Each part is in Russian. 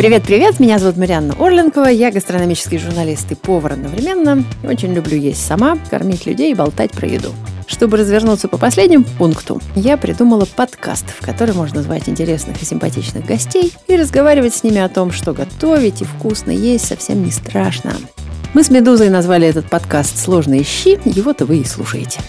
Привет-привет, меня зовут Марианна Орленкова, я гастрономический журналист и повар одновременно. Очень люблю есть сама, кормить людей и болтать про еду. Чтобы развернуться по последнему пункту, я придумала подкаст, в который можно звать интересных и симпатичных гостей и разговаривать с ними о том, что готовить и вкусно есть совсем не страшно. Мы с Медузой назвали этот подкаст «Сложные щи», его-то вы и слушаете.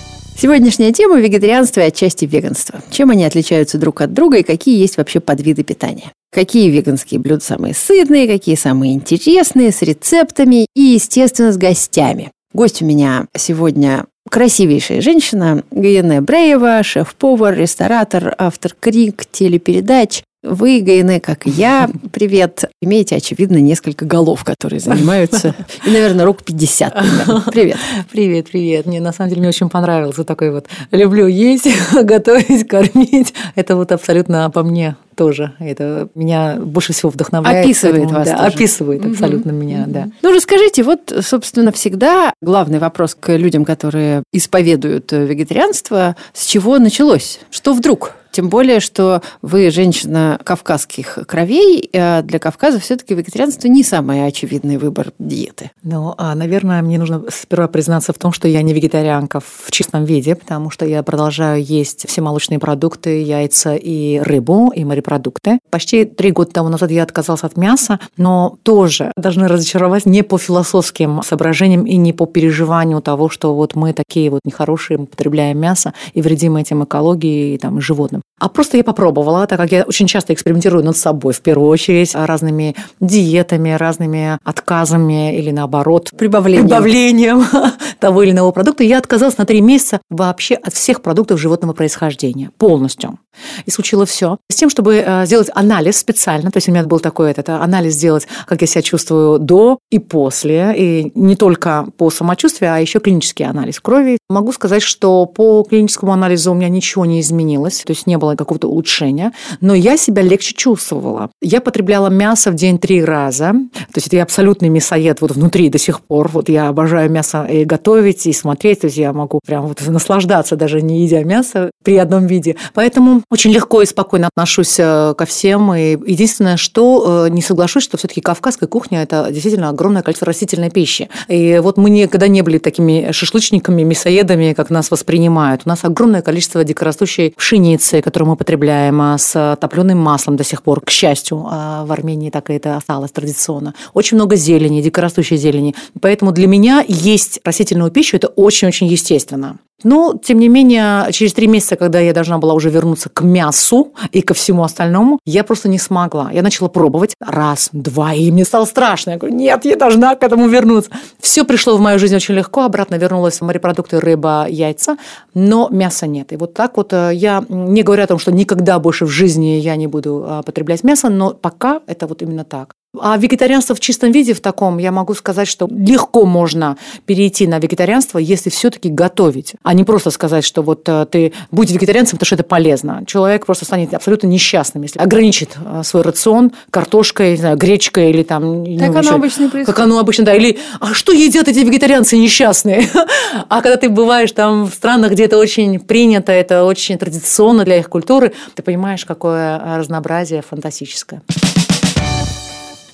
Сегодняшняя тема – вегетарианство и отчасти веганство. Чем они отличаются друг от друга и какие есть вообще подвиды питания. Какие веганские блюда самые сытные, какие самые интересные, с рецептами и, естественно, с гостями. Гость у меня сегодня красивейшая женщина, Гаене Бреева, шеф-повар, ресторатор, автор книг, телепередач, вы, Гайне, как я, привет, имеете, очевидно, несколько голов, которые занимаются, и, наверное, рук 50 примерно. Привет. Привет, привет. Мне, на самом деле, мне очень понравился такой вот «люблю есть, готовить, кормить». Это вот абсолютно по мне тоже. Это меня больше всего вдохновляет. Описывает поэтому, вас да, тоже. Описывает угу. абсолютно меня, угу. да. Ну, расскажите, вот, собственно, всегда главный вопрос к людям, которые исповедуют вегетарианство, с чего началось? Что вдруг? Тем более, что вы женщина кавказских кровей, а для Кавказа все-таки вегетарианство не самый очевидный выбор диеты. Ну, а, наверное, мне нужно сперва признаться в том, что я не вегетарианка в чистом виде, потому что я продолжаю есть все молочные продукты, яйца и рыбу, и морепродукты. Почти три года тому назад я отказалась от мяса, но тоже должны разочаровать не по философским соображениям и не по переживанию того, что вот мы такие вот нехорошие, мы потребляем мясо и вредим этим экологии и там, животным. А просто я попробовала, так как я очень часто экспериментирую над собой, в первую очередь, разными диетами, разными отказами или наоборот прибавлением, прибавлением того или иного продукта. Я отказалась на три месяца вообще от всех продуктов животного происхождения полностью. Исключила все. С тем, чтобы э, сделать анализ специально, то есть у меня был такой этот анализ сделать, как я себя чувствую до и после, и не только по самочувствию, а еще клинический анализ крови. Могу сказать, что по клиническому анализу у меня ничего не изменилось, то есть не было какого-то улучшения, но я себя легче чувствовала. Я потребляла мясо в день три раза, то есть я абсолютный мясоед вот внутри до сих пор. Вот я обожаю мясо и готовить, и смотреть, то есть я могу прям вот наслаждаться, даже не едя мясо при одном виде. Поэтому очень легко и спокойно отношусь э, ко всем. И единственное, что э, не соглашусь, что все-таки кавказская кухня – это действительно огромное количество растительной пищи. И вот мы никогда не были такими шашлычниками, мясоедами, как нас воспринимают. У нас огромное количество дикорастущей пшеницы, которую мы потребляем, а, с топленым маслом до сих пор, к счастью. А в Армении так и это осталось традиционно. Очень много зелени, дикорастущей зелени. Поэтому для меня есть растительную пищу – это очень-очень естественно. Но, тем не менее, через три месяца, когда я должна была уже вернуться к мясу и ко всему остальному, я просто не смогла. Я начала пробовать раз, два, и мне стало страшно. Я говорю, нет, я должна к этому вернуться. Все пришло в мою жизнь очень легко, обратно вернулась в морепродукты, рыба, яйца, но мяса нет. И вот так вот э, я не говорю о том, что никогда больше в жизни я не буду э, потреблять мясо, но пока это вот именно так. А вегетарианство в чистом виде в таком, я могу сказать, что легко можно перейти на вегетарианство, если все-таки готовить, а не просто сказать, что вот э, ты будь вегетарианцем, потому что это полезно. Человек просто станет абсолютно несчастным, если ограничит э, свой рацион картошкой, не знаю, гречкой или там... Как ну, оно еще, обычно происходит. Как оно обычно, да. Или а что едят эти вегетарианцы несчастные? А когда ты бываешь там в странах, где это очень принято, это очень традиционно для их культуры, ты понимаешь, какое разнообразие фантастическое.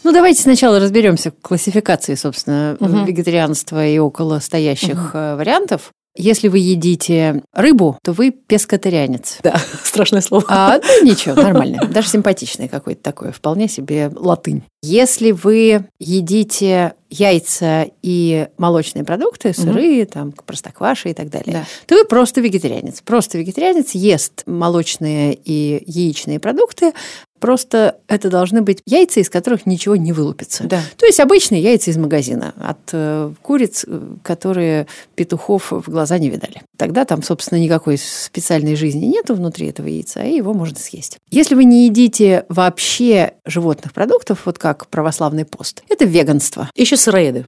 Ну, давайте сначала разберемся в классификации, собственно, угу. вегетарианства и около стоящих угу. вариантов. Если вы едите рыбу, то вы пескотарианец. Да, страшное слово. А, ну, ничего, нормально. Даже симпатичное какое-то такое, вполне себе латынь. Если вы едите яйца и молочные продукты, сыры, угу. там, простокваши и так далее, да. то вы просто вегетарианец. Просто вегетарианец ест молочные и яичные продукты, Просто это должны быть яйца, из которых ничего не вылупится. Да. То есть обычные яйца из магазина от э, куриц, э, которые петухов в глаза не видали. Тогда там, собственно, никакой специальной жизни нету внутри этого яйца, и его можно съесть. Если вы не едите вообще животных продуктов, вот как православный пост, это веганство. Еще сыроеды.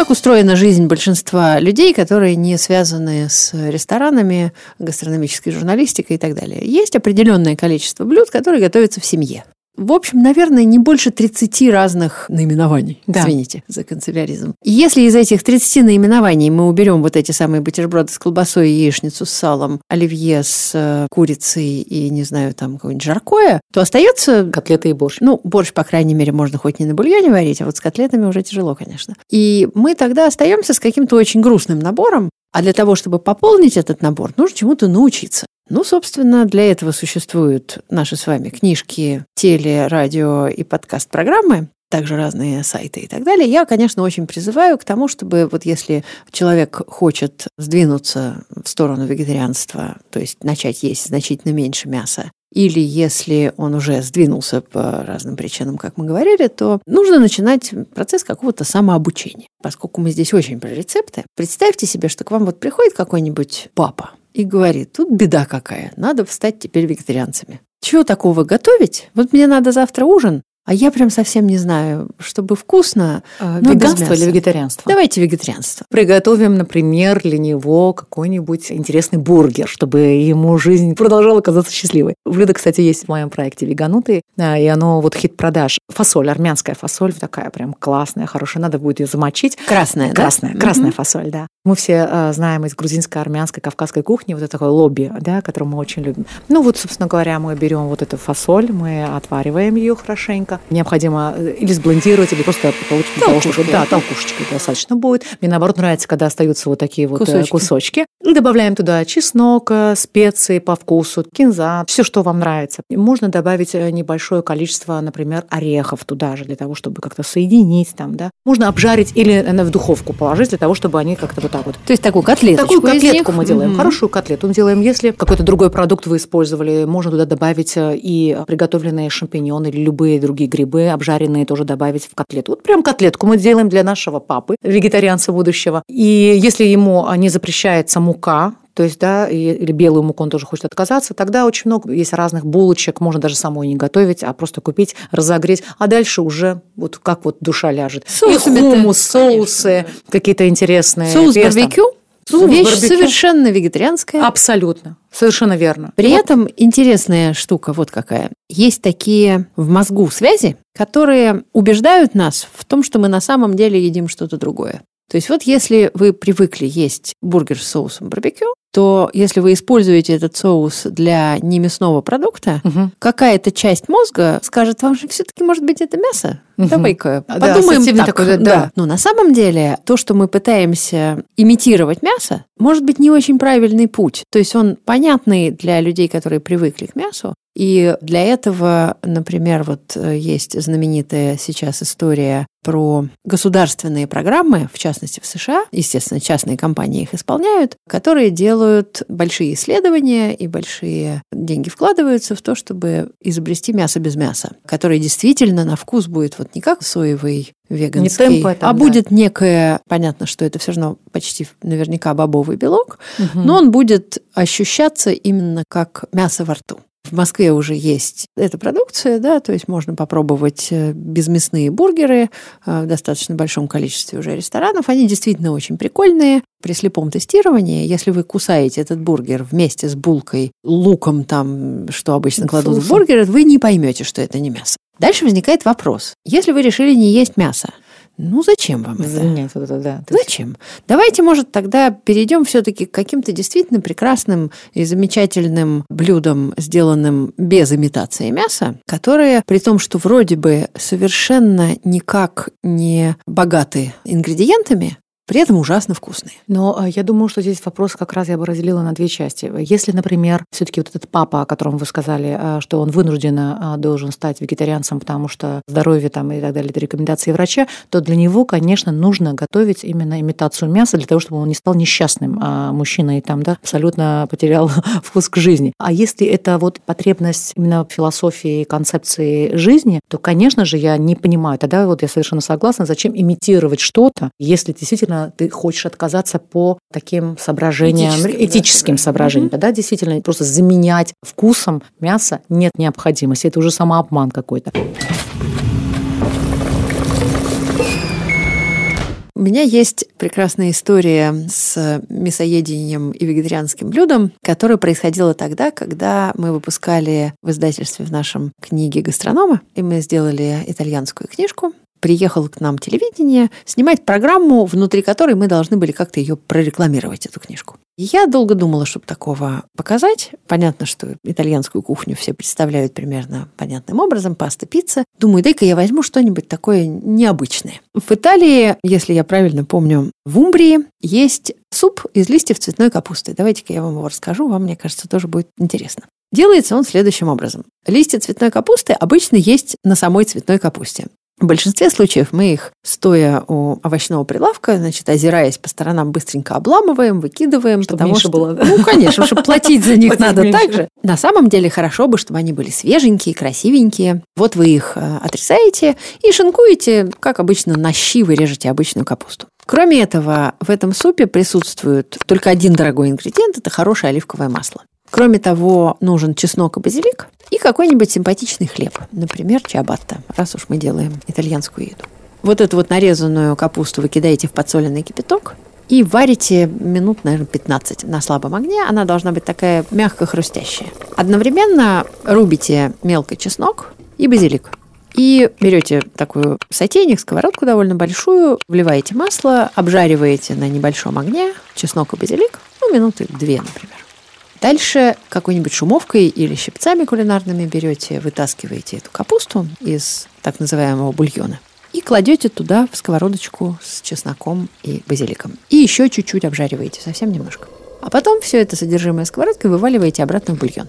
Как устроена жизнь большинства людей, которые не связаны с ресторанами, гастрономической журналистикой и так далее? Есть определенное количество блюд, которые готовятся в семье. В общем, наверное, не больше 30 разных наименований. Да. Извините за канцеляризм. Если из этих 30 наименований мы уберем вот эти самые бутерброды с колбасой, яичницу с салом, оливье с э, курицей и, не знаю, там какое-нибудь жаркое, то остается Котлеты и борщ. ну, борщ, по крайней мере, можно хоть не на бульоне варить, а вот с котлетами уже тяжело, конечно. И мы тогда остаемся с каким-то очень грустным набором, а для того, чтобы пополнить этот набор, нужно чему-то научиться. Ну, собственно, для этого существуют наши с вами книжки, теле, радио и подкаст-программы, также разные сайты и так далее. Я, конечно, очень призываю к тому, чтобы вот если человек хочет сдвинуться в сторону вегетарианства, то есть начать есть значительно меньше мяса, или если он уже сдвинулся по разным причинам, как мы говорили, то нужно начинать процесс какого-то самообучения. Поскольку мы здесь очень про рецепты, представьте себе, что к вам вот приходит какой-нибудь папа и говорит, тут беда какая, надо стать теперь вегетарианцами. Чего такого готовить? Вот мне надо завтра ужин, а я прям совсем не знаю, чтобы вкусно. А, но Веганство или вегетарианство? Давайте вегетарианство. Приготовим, например, для него какой-нибудь интересный бургер, чтобы ему жизнь продолжала казаться счастливой. Блюдо, кстати, есть в моем проекте «Веганутый», а, и оно вот хит продаж. Фасоль, армянская фасоль, такая прям классная, хорошая. Надо будет ее замочить. Красное, да? Красная, красная Мгм. фасоль, да. Мы все а, знаем из грузинской, армянской, кавказской кухни вот это такое лобби, да, которое мы очень любим. Ну вот, собственно говоря, мы берем вот эту фасоль, мы отвариваем ее хорошенько. Необходимо э, или сблендировать, или просто Толкушкой. Да, толкушечкой достаточно будет. Мне наоборот нравится, когда остаются вот такие вот э, Кусочки. кусочки. Добавляем туда чеснок, э, специи по вкусу, кинза, все, что вам нравится. Можно добавить небольшое количество, например, орехов туда же, для того, чтобы как-то соединить там, да. Можно обжарить или в духовку положить, для того, чтобы они как-то вот так вот То есть такую котлеточку Такую котлетку мы делаем. Мгм. Хорошую котлету мы делаем. Если какой-то другой продукт вы использовали, можно туда добавить и приготовленные шампиньоны или любые другие грибы, обжаренные тоже добавить в котлету. Вот прям котлетку мы делаем для нашего папы, вегетарианца будущего. И если ему а, не запрещается мука, то есть, да, или белую муку он тоже хочет отказаться, тогда очень много есть разных булочек, можно даже самой не готовить, а просто купить, разогреть, а дальше уже вот как вот душа ляжет. Соусами-то, и хумус, соусы какие-то интересные. Соус песто. барбекю. Соус Вещь совершенно вегетарианская. Абсолютно. Совершенно верно. При этом интересная штука вот какая. Есть такие в мозгу связи, которые убеждают нас в том, что мы на самом деле едим что-то другое. То есть вот если вы привыкли есть бургер с соусом барбекю, то если вы используете этот соус для немясного продукта, Мгм. какая-то часть мозга скажет вам, что все-таки, может быть, это мясо. Мгм. Давай-ка Да, подумаем ассоциативный так. такой, да, да. Но на самом деле то, что мы пытаемся имитировать мясо, может быть не очень правильный путь. То есть он понятный для людей, которые привыкли к мясу. И для этого, например, вот э, есть знаменитая сейчас история про государственные программы, в частности в США, естественно, частные компании их исполняют, которые делают большие исследования и большие деньги вкладываются в то, чтобы изобрести мясо без мяса, которое действительно на вкус будет вот не как соевый веганский, темпо там, а да. будет некое, понятно, что это все равно почти наверняка бобовый белок, Мгм. но он будет ощущаться именно как мясо во рту. В Москве уже есть эта продукция, да, то есть можно попробовать э, безмясные бургеры э, в достаточно большом количестве уже ресторанов. Они действительно очень прикольные. При слепом тестировании, если вы кусаете этот бургер вместе с булкой, луком там, что обычно кладут в Соусом. бургер, вы не поймете, что это не мясо. Дальше возникает вопрос. Если вы решили не есть мясо, ну зачем вам это? Заменять вот это, да. Зачем? Давайте, может, тогда перейдем все-таки к каким-то действительно прекрасным и замечательным блюдам, сделанным без имитации мяса, которые, при том, что вроде бы совершенно никак не богаты ингредиентами, при этом ужасно вкусные. Но э, я думаю, что здесь вопрос как раз я бы разделила на две части. Если, например, все-таки вот этот папа, о котором вы сказали, э, что он вынужденно э, должен стать вегетарианцем, потому что здоровье там и так далее, это рекомендации врача, то для него, конечно, нужно готовить именно имитацию мяса для того, чтобы он не стал несчастным а мужчиной там, да, абсолютно потерял вкус к жизни. А если это вот потребность именно философии, концепции жизни, то, конечно же, я не понимаю. Тогда вот я совершенно согласна, зачем имитировать что-то, если действительно ты хочешь отказаться по таким соображениям, Этическим, да, этическим соображениям. соображениям. Тогда действительно просто заменять вкусом мясо нет необходимости. Это уже самообман какой-то. У меня есть прекрасная история с мясоедением и вегетарианским блюдом, которая происходила тогда, когда мы выпускали в издательстве в нашем книге гастронома, и мы сделали итальянскую книжку приехал к нам телевидение снимать программу, внутри которой мы должны были как-то ее прорекламировать, эту книжку. Я долго думала, чтобы такого показать. Понятно, что итальянскую кухню все представляют примерно понятным образом, паста, пицца. Думаю, дай-ка я возьму что-нибудь такое необычное. В Италии, если я правильно помню, в Умбрии есть суп из листьев цветной капусты. Давайте-ка я вам его расскажу, вам, мне кажется, тоже будет интересно. Делается он следующим образом. Листья цветной капусты обычно есть на самой цветной капусте. В большинстве случаев мы их, стоя у овощного прилавка, значит, озираясь по сторонам, быстренько обламываем, выкидываем. Чтобы потому что, было. Ну, конечно, чтобы платить за них надо так же. На самом деле хорошо бы, чтобы они были свеженькие, красивенькие. Вот вы их э, отрезаете и шинкуете, как обычно, на щи вы режете обычную капусту. Кроме этого, в этом супе присутствует только один дорогой ингредиент – это хорошее оливковое масло. Кроме того, нужен чеснок и базилик и какой-нибудь симпатичный хлеб, например, чиабатта, раз уж мы делаем итальянскую еду. Вот эту вот нарезанную капусту вы кидаете в подсоленный кипяток и варите минут, наверное, 15 на слабом огне. Она должна быть такая мягко хрустящая. Одновременно рубите мелко чеснок и базилик. И берете такую сотейник, сковородку довольно большую, вливаете масло, обжариваете на небольшом огне чеснок и базилик, ну, минуты две, например. Дальше какой-нибудь шумовкой или щипцами кулинарными берете, вытаскиваете эту капусту из так называемого бульона и кладете туда в сковородочку с чесноком и базиликом. И еще чуть-чуть обжариваете, совсем немножко. А потом все это содержимое сковородкой вываливаете обратно в бульон.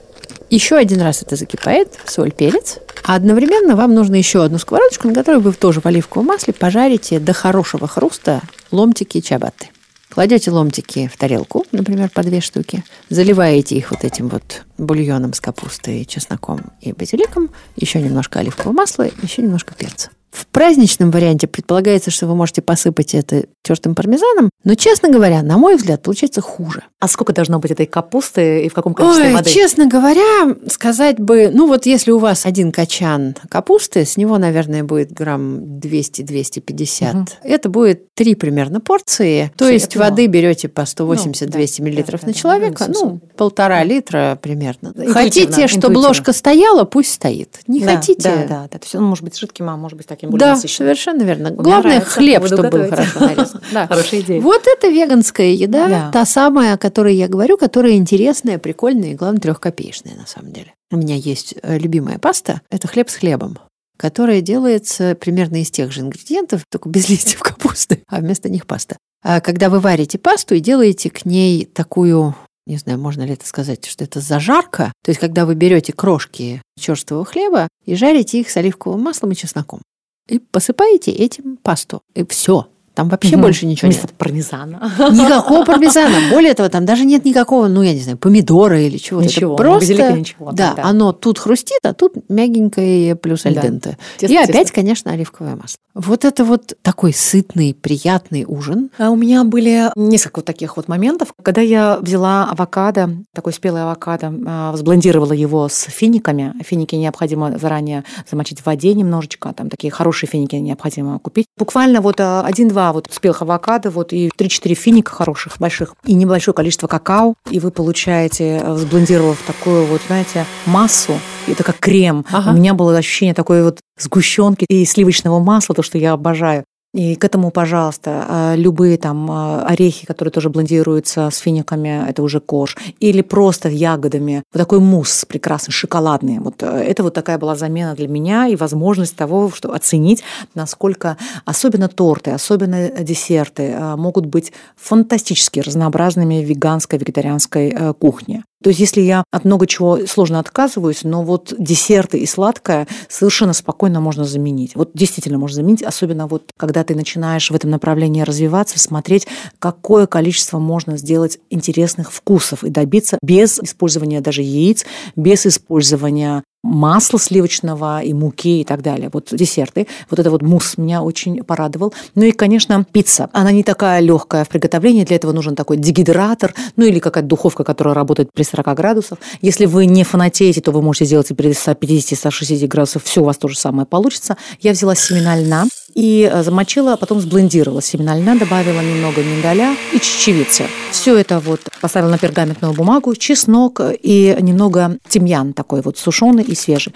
Еще один раз это закипает, соль, перец. А одновременно вам нужно еще одну сковородочку, на которой вы тоже в оливковом масле пожарите до хорошего хруста ломтики чабаты. Кладете ломтики в тарелку, например, по две штуки, заливаете их вот этим вот бульоном с капустой, чесноком и базиликом, еще немножко оливкового масла, еще немножко перца. В праздничном варианте предполагается, что вы можете посыпать это тертым пармезаном, но, честно говоря, на мой взгляд, получается хуже. А сколько должно быть этой капусты и в каком количестве Ой, воды? Честно говоря, сказать бы, ну вот если у вас один качан капусты, с него, наверное, будет грамм 200-250. Угу. Это будет три примерно порции. То Все есть воды берете по 180-200 ну, да, миллилитров да, на да, человека, ну, полтора литра примерно. Интуитивно, Хотите, чтобы интуитивно. ложка стояла, пусть стоит. Не да, хотите? Да, да, да. То есть он может быть жидким, а может быть таким более Да, насыщенным. совершенно верно. Главное, нравится. хлеб, чтобы был хорошо нарезан. Да. Хорошая идея. Вот это веганская еда, да. та самая, о которой я говорю, которая интересная, прикольная и, главное, трехкопеечная на самом деле. У меня есть э, любимая паста. Это хлеб с хлебом которая делается примерно из тех же ингредиентов, только без листьев капусты, а вместо них паста. А когда вы варите пасту и делаете к ней такую не знаю, можно ли это сказать, что это зажарка. То есть, когда вы берете крошки черствого хлеба и жарите их с оливковым маслом и чесноком. И посыпаете этим пасту. И все. Там вообще угу. больше ничего Вместо нет. пармезана. Никакого пармезана. Более того, там даже нет никакого, ну, я не знаю, помидора или чего-то. Ничего, Это просто... ничего. Да, да, оно тут хрустит, а тут мягенькое плюс альденте. Да. И опять, конечно, оливковое масло. Вот это вот такой сытный, приятный ужин. А у меня были несколько вот таких вот моментов, когда я взяла авокадо, такой спелый авокадо, а, взблендировала его с финиками. Финики необходимо заранее замочить в воде немножечко, там такие хорошие финики необходимо купить. Буквально вот а, один-два два вот спелых авокадо, вот и 3-4 финика хороших, больших, и небольшое количество какао, и вы получаете, э, сблендировав такую вот, знаете, массу, это как крем. Ага. У меня было ощущение такой вот сгущенки и сливочного масла, то, что я обожаю. И к этому, пожалуйста, а, любые там а, орехи, которые тоже блендируются с финиками, это уже кош, или просто ягодами. Вот такой мусс прекрасный, шоколадный. Вот э, это вот такая была замена для меня и возможность того, что оценить, насколько особенно торты, особенно десерты могут быть фантастически разнообразными в веганской, вегетарианской э, кухне. То есть если я от много чего сложно отказываюсь, но вот десерты и сладкое совершенно спокойно можно заменить. Вот действительно можно заменить, особенно вот когда ты начинаешь в этом направлении развиваться, смотреть, какое количество можно сделать интересных вкусов и добиться без использования даже яиц, без использования масла сливочного и муки и так далее. Вот десерты. Вот это вот мусс меня очень порадовал. Ну и, конечно, пицца. Она не такая легкая в приготовлении. Для этого нужен такой дегидратор, ну или какая-то духовка, которая работает при 40 градусов. Если вы не фанатеете, то вы можете сделать и при 150-160 градусов. Все у вас то же самое получится. Я взяла семена льна, и э, замочила, а потом сблендировала семена льна, добавила немного миндаля и чечевицы. Все это вот поставила на пергаментную бумагу, чеснок и немного тимьян такой вот сушеный и свежий.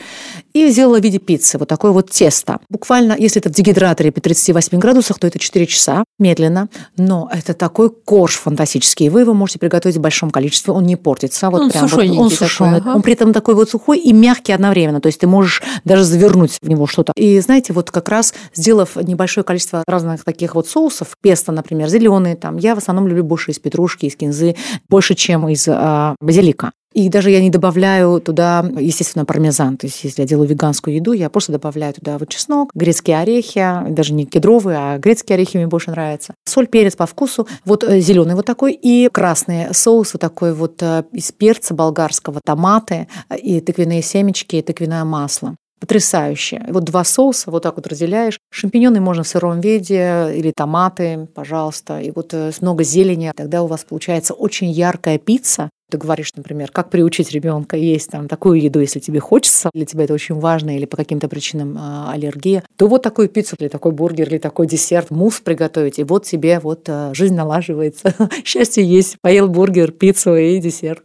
И сделала в виде пиццы, вот такое вот тесто. Буквально, если это в дегидраторе при 38 градусах, то это 4 часа, медленно. Но это такой корж фантастический. Вы его можете приготовить в большом количестве, он не портится. Вот он прям вот, он. Такой, ага. Он при этом такой вот сухой и мягкий одновременно. То есть ты можешь даже завернуть в него что-то. И знаете, вот как раз сделав небольшое количество разных таких вот соусов, песто, например, зеленые, там, я в основном люблю больше из петрушки, из кинзы, больше, чем из а, базилика. И даже я не добавляю туда, естественно, пармезан. То есть, если я делаю веганскую еду, я просто добавляю туда вот чеснок, грецкие орехи, даже не кедровые, а грецкие орехи мне больше нравятся. Соль, перец по вкусу. Вот э, зеленый вот такой и красный соус вот такой вот э, из перца болгарского, томаты э, и тыквенные семечки, и тыквенное масло потрясающе. Вот два соуса вот так вот разделяешь. Шампиньоны можно в сыром виде или томаты, пожалуйста. И вот много зелени. Тогда у вас получается очень яркая пицца, ты говоришь, например, как приучить ребенка есть там такую еду, если тебе хочется, для тебя это очень важно, или по каким-то причинам э, аллергия, то вот такую пиццу, или такой бургер, или такой десерт, мусс приготовить, и вот тебе вот э, жизнь налаживается. Счастье есть. Поел бургер, пиццу и десерт.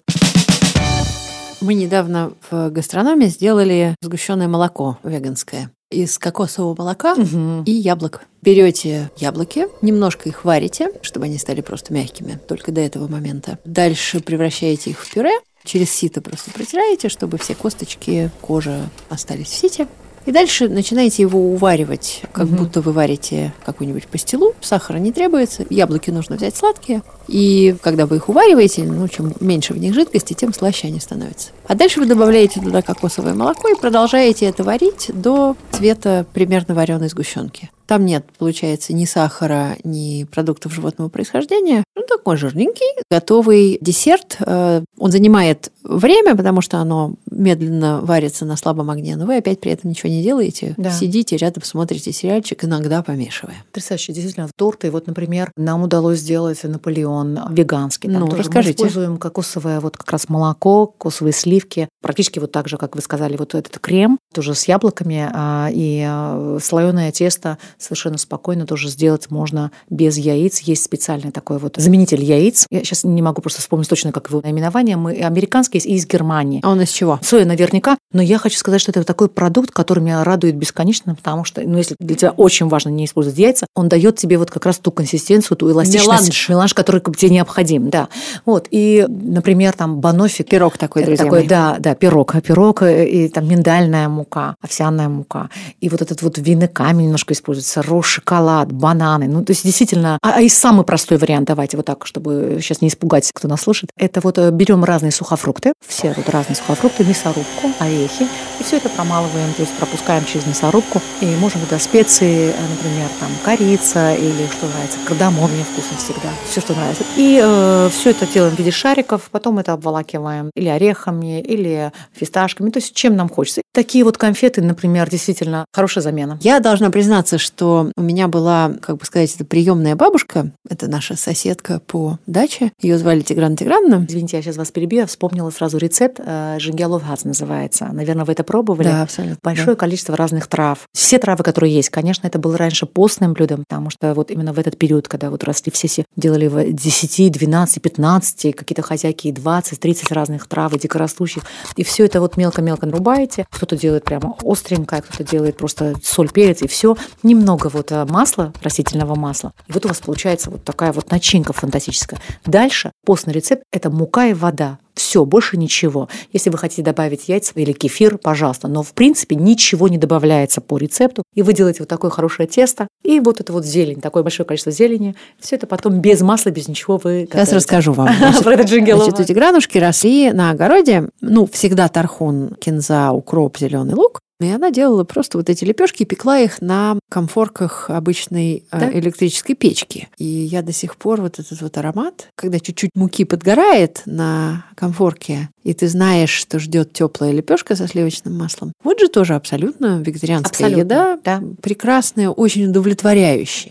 Мы недавно в гастрономе сделали сгущенное молоко веганское из кокосового молока угу. и яблок. Берете яблоки, немножко их варите, чтобы они стали просто мягкими, только до этого момента. Дальше превращаете их в пюре, через сито просто протираете, чтобы все косточки, кожа остались в сите. И дальше начинаете его уваривать, как угу. будто вы варите какую-нибудь пастилу. Сахара не требуется, яблоки нужно взять сладкие. И когда вы их увариваете, ну, чем меньше в них жидкости, тем слаще они становятся. А дальше вы добавляете туда кокосовое молоко и продолжаете это варить до цвета примерно вареной сгущенки. Там нет, получается, ни сахара, ни продуктов животного происхождения. Ну, такой жирненький, готовый десерт. Э, он занимает время, потому что оно медленно варится на слабом огне, но вы опять при этом ничего не делаете. Да. Сидите рядом, смотрите сериальчик, иногда помешивая. Потрясающе, действительно. Торты, вот, например, нам удалось сделать Наполеон веганский. Там ну, тоже расскажите. Мы используем кокосовое вот как раз молоко, кокосовые сливки. Практически вот так же, как вы сказали, вот этот крем, тоже с яблоками а, и а, слоеное тесто совершенно спокойно тоже сделать можно без яиц. Есть специальный такой вот заменитель яиц. Я сейчас не могу просто вспомнить точно, как его наименование. Мы американский есть и из Германии. А он из чего? Соя наверняка. Но я хочу сказать, что это такой продукт, который меня радует бесконечно, потому что, ну, если для тебя очень важно не использовать яйца, он дает тебе вот как раз ту консистенцию, ту эластичность. Меланж. Меланж, который тебе необходим, да. Вот. И, например, там банофик. Пирог такой, друзья такой, мои. Да, да, пирог. Пирог и там миндальная мука, овсяная мука. И вот этот вот винный камень немножко используется, рожь, шоколад, бананы. Ну, то есть действительно, а, а и самый простой вариант, давайте вот так, чтобы сейчас не испугать, кто нас слушает, это вот э, берем разные сухофрукты, все вот разные сухофрукты, мясорубку, орехи, и все это промалываем, то есть пропускаем через мясорубку, и можем туда специи, э, например, там корица или что нравится, кардамон мне вкусно всегда, все, что нравится. И э, все это делаем в виде шариков, потом это обволакиваем или орехами, или фисташками, то есть чем нам хочется. Такие вот конфеты, например, действительно хорошая замена. Я должна признаться, что у меня была, как бы сказать, это приемная бабушка, это наша соседка по даче, ее звали Тигран Тигранна. Извините, я сейчас вас перебью, я вспомнила сразу рецепт, э, жингелов гац называется. Наверное, вы это пробовали? Да, абсолютно. Большое да. количество разных трав. Все травы, которые есть, конечно, это было раньше постным блюдом, потому что вот именно в этот период, когда вот росли все, все делали в 10, 12, 15, какие-то хозяйки и 20, 30 разных трав, и дикорастущих. И все это вот мелко-мелко нарубаете. Кто-то делает прямо остренькое, кто-то делает просто соль, перец, и все. Немного вот э, масла, растительного масла. И вот у вас получается вот такая вот начинка фантастическая. Дальше постный рецепт – это мука и вода. Все, больше ничего. Если вы хотите добавить яйца или кефир, пожалуйста. Но, в принципе, ничего не добавляется по рецепту. И вы делаете вот такое хорошее тесто. И вот это вот зелень, такое большое количество зелени. Все это потом без масла, без ничего вы готовите. Сейчас расскажу вам. Про этот Значит, эти гранушки росли на огороде. Ну, всегда тархун, кинза, укроп, зеленый лук. И она делала просто вот эти лепешки и пекла их на комфорках обычной э, да? электрической печки. И я до сих пор вот этот вот аромат, когда чуть-чуть муки подгорает на комфорке, и ты знаешь, что ждет теплая лепешка со сливочным маслом. Вот же тоже абсолютно вегетарианская абсолютно, еда, да. прекрасная, очень удовлетворяющая.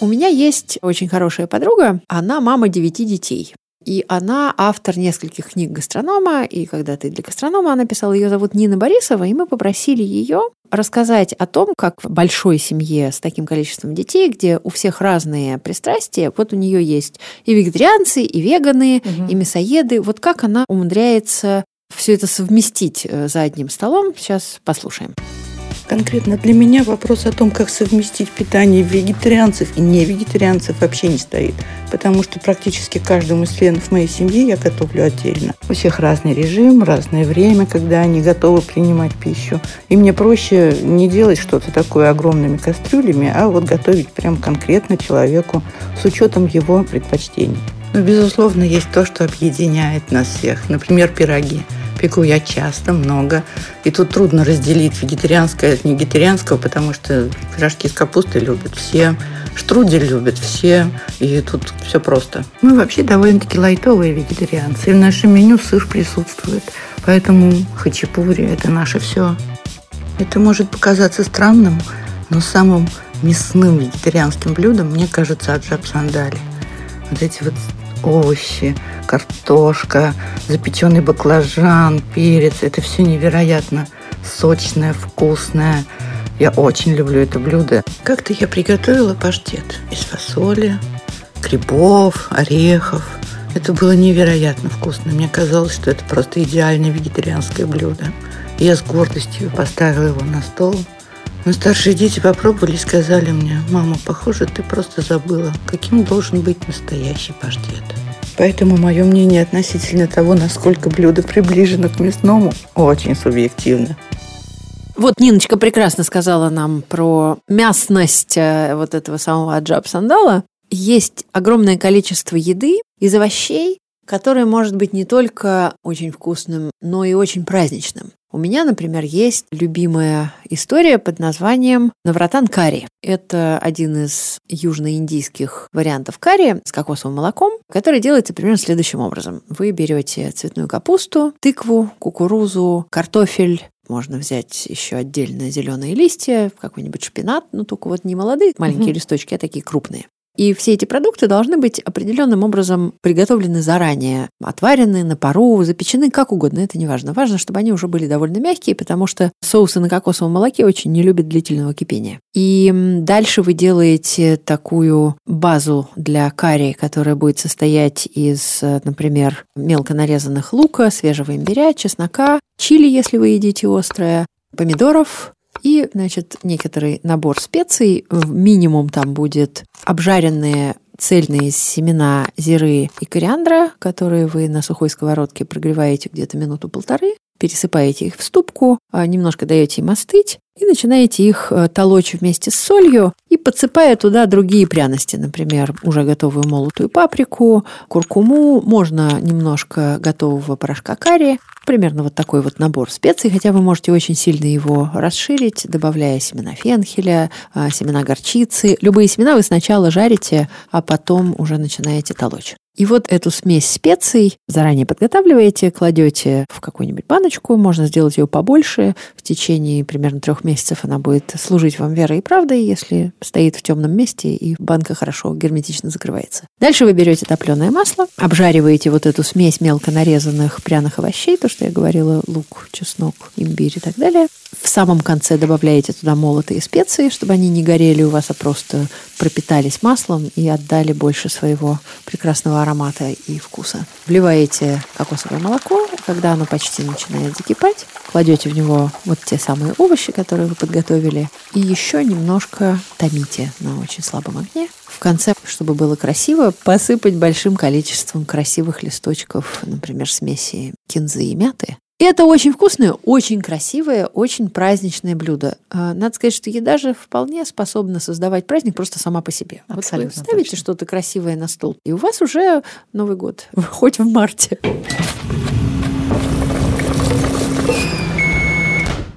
У меня есть очень хорошая подруга, она мама девяти детей. И она автор нескольких книг гастронома, и когда ты для гастронома она писала, ее зовут Нина Борисова, и мы попросили ее рассказать о том, как в большой семье с таким количеством детей, где у всех разные пристрастия, вот у нее есть и вегетарианцы, и веганы, угу. и мясоеды, вот как она умудряется все это совместить э, за одним столом, сейчас послушаем. Конкретно для меня вопрос о том, как совместить питание вегетарианцев и не вегетарианцев вообще не стоит. Потому что практически каждому из членов моей семьи я готовлю отдельно. У всех разный режим, разное время, когда они готовы принимать пищу. И мне проще не делать что-то такое огромными кастрюлями, а вот готовить прям конкретно человеку с учетом его предпочтений. Но, безусловно, есть то, что объединяет нас всех. Например, пироги. Пеку я часто, много. И тут трудно разделить вегетарианское от вегетарианского, потому что пирожки с капустой любят все, штрудель любят все, и тут все просто. Мы вообще довольно-таки лайтовые вегетарианцы, и в нашем меню сыр присутствует. Поэтому хачапури – это наше все. Это может показаться странным, но самым мясным вегетарианским блюдом, мне кажется, аджаб сандали. Вот эти вот овощи, картошка, запеченный баклажан, перец. Это все невероятно сочное, вкусное. Я очень люблю это блюдо. Как-то я приготовила паштет из фасоли, грибов, орехов. Это было невероятно вкусно. Мне казалось, что это просто идеальное вегетарианское блюдо. Я с гордостью поставила его на стол. Но старшие дети попробовали и сказали мне, мама, похоже, ты просто забыла, каким должен быть настоящий паштет. Поэтому мое мнение относительно того, насколько блюдо приближено к мясному, очень субъективно. Вот Ниночка прекрасно сказала нам про мясность э, вот этого самого аджаб сандала. Есть огромное количество еды из овощей, которое может быть не только очень вкусным, но и очень праздничным. У меня, например, есть любимая история под названием «Навратан карри». Это один из южноиндийских вариантов карри с кокосовым молоком, который делается примерно следующим образом. Вы берете цветную капусту, тыкву, кукурузу, картофель, можно взять еще отдельно зеленые листья, какой-нибудь шпинат, но только вот не молодые маленькие mm-hmm. листочки, а такие крупные. И все эти продукты должны быть определенным образом приготовлены заранее, отварены на пару, запечены как угодно, это не важно. Важно, чтобы они уже были довольно мягкие, потому что соусы на кокосовом молоке очень не любят длительного кипения. И дальше вы делаете такую базу для карри, которая будет состоять из, например, мелко нарезанных лука, свежего имбиря, чеснока, чили, если вы едите острое, помидоров, и, значит, некоторый набор специй. Минимум там будет обжаренные цельные семена зиры и кориандра, которые вы на сухой сковородке прогреваете где-то минуту-полторы, пересыпаете их в ступку, а, немножко даете им остыть и начинаете их э, толочь вместе с солью и подсыпая туда другие пряности, например, уже готовую молотую паприку, куркуму, можно немножко готового порошка карри, примерно вот такой вот набор специй, хотя вы можете очень сильно его расширить, добавляя семена фенхеля, а, семена горчицы. Любые семена вы сначала жарите, а потом уже начинаете толочь. И вот эту смесь специй заранее подготавливаете, кладете в какую-нибудь баночку, можно сделать ее побольше. В течение примерно трех месяцев она будет служить вам верой и правдой, если стоит в темном месте и банка хорошо герметично закрывается. Дальше вы берете топленое масло, обжариваете вот эту смесь мелко нарезанных пряных овощей, то, что я говорила, лук, чеснок, имбирь и так далее. В самом конце добавляете туда молотые специи, чтобы они не горели у вас, а просто пропитались маслом и отдали больше своего прекрасного аромата и вкуса. Вливаете кокосовое молоко, когда оно почти начинает закипать, кладете в него вот те самые овощи, которые вы подготовили, и еще немножко томите на очень слабом огне. В конце, чтобы было красиво, посыпать большим количеством красивых листочков, например, смеси кинзы и мяты, это очень вкусное, очень красивое, очень праздничное блюдо. А, надо сказать, что еда же вполне способна создавать праздник просто сама по себе. Абсолютно вот вы ставите что-то красивое на стол, и у вас уже Новый год, хоть в марте.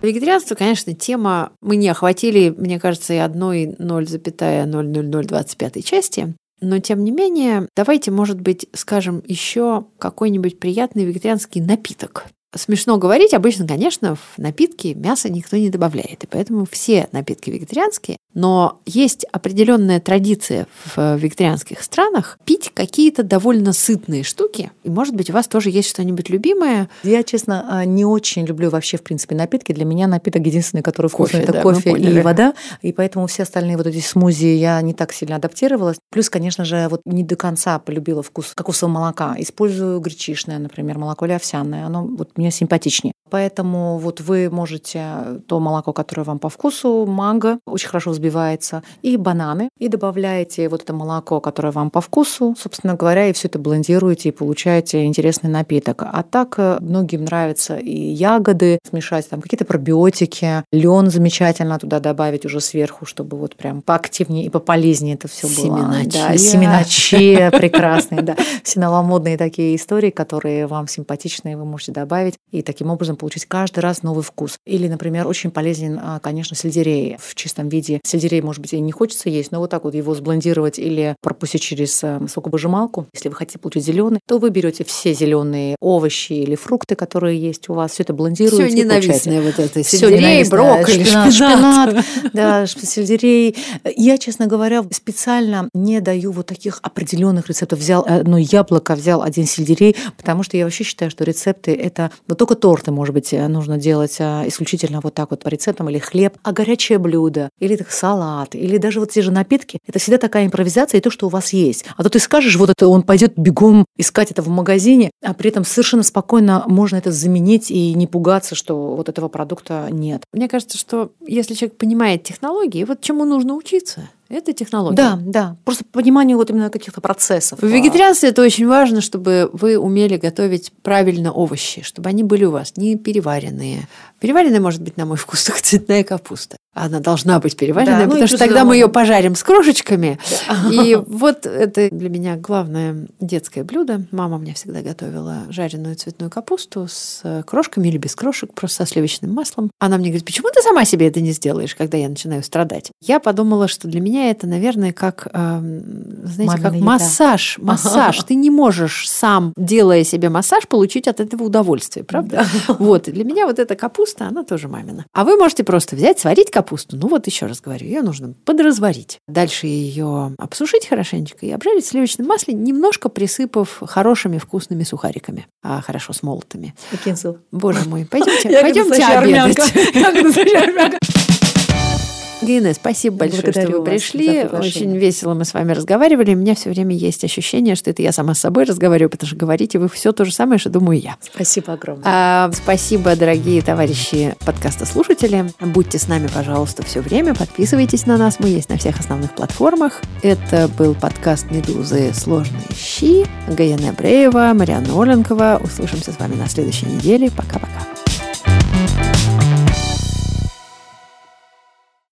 Вегетарианство, конечно, тема мы не охватили, мне кажется, и одной 0,00025 части. Но, тем не менее, давайте, может быть, скажем еще какой-нибудь приятный вегетарианский напиток. Смешно говорить, обычно, конечно, в напитки мясо никто не добавляет, и поэтому все напитки вегетарианские, но есть определенная традиция в вегетарианских странах пить какие-то довольно сытные штуки, и, может быть, у вас тоже есть что-нибудь любимое. Я, честно, а, не очень люблю вообще, в принципе, напитки. Для меня напиток единственный, который вкусный, Кофе, это да, кофе и вода, и поэтому все остальные вот эти смузи я не так сильно адаптировалась. Плюс, конечно же, вот не до конца полюбила вкус кокосового молока. Использую гречишное, например, молоко или овсяное. Оно вот мне симпатичнее. Поэтому вот вы можете то молоко, которое вам по вкусу, манго очень хорошо взбивается, и бананы, и добавляете вот это молоко, которое вам по вкусу, собственно говоря, и все это блендируете и получаете интересный напиток. А так э, многим нравится и ягоды смешать, там какие-то пробиотики, лен замечательно туда добавить уже сверху, чтобы вот прям поактивнее и пополезнее это все было. Семена Да, семена чиа прекрасные, да. Все новомодные такие истории, которые вам симпатичны, вы можете добавить и таким образом получить каждый раз новый вкус. Или, например, очень полезен, а, конечно, сельдерей в чистом виде. Сельдерей, может быть, и не хочется есть, но вот так вот его сблендировать или пропустить через а, соковыжималку. Если вы хотите получить зеленый, то вы берете все зеленые овощи или фрукты, которые есть у вас, все это блендируете. Все ненавистное вот это. Сельдерей, брокколи, шпинат, шпинат. да, сельдерей. Я, честно говоря, специально не даю вот таких определенных рецептов. Взял одно яблоко, взял один сельдерей, потому что я вообще считаю, что рецепты это вот только торты, может быть, э, нужно делать а, исключительно вот так вот по рецептам или хлеб, а горячее блюдо или салат или даже вот те же напитки. Это всегда такая импровизация и то, что у вас есть. А то ты скажешь, вот это он пойдет бегом искать это в магазине, а при этом совершенно спокойно можно это заменить и не пугаться, что вот этого продукта нет. Мне кажется, что если человек понимает технологии, вот чему нужно учиться, это технология. Да, да. Просто понимание вот именно каких-то процессов. В вегетарианстве это очень важно, чтобы вы умели готовить правильно овощи, чтобы они были у вас не переваренные. Переваренная может быть, на мой вкус, цветная капуста. Она должна быть переваренная, Да, ну потому что плюс тогда мы ее пожарим с крошечками. Да. И вот это для меня главное детское блюдо. Мама мне всегда готовила жареную цветную капусту с э, крошками или без крошек, просто со сливочным маслом. Она мне говорит, почему ты сама себе это не сделаешь, когда я начинаю страдать? Я подумала, что для меня это, наверное, как, эм, знаете, Мамина как еда. массаж. Массаж. Ты не можешь сам, делая себе массаж, получить от этого удовольствие, правда? Вот, и для меня вот эта капуста, она тоже мамина. А вы можете просто взять, сварить капусту. Ну вот еще раз говорю, ее нужно подразварить. Дальше ее обсушить хорошенечко и обжарить в сливочном масле, немножко присыпав хорошими вкусными сухариками, а хорошо смолотыми. Боже мой, пойдемте, пойдемте обедать. Гейне, спасибо большое, Благодарю что вы пришли. Очень весело мы с вами разговаривали. У меня все время есть ощущение, что это я сама с собой разговариваю, потому что говорите вы все то же самое, что думаю я. Спасибо огромное. А, спасибо, дорогие товарищи подкаста слушатели. Будьте с нами, пожалуйста, все время. Подписывайтесь на нас. Мы есть на всех основных платформах. Это был подкаст «Медузы. Сложные щи». Гаяна Бреева, Марианна Оленкова. Услышимся с вами на следующей неделе. Пока-пока.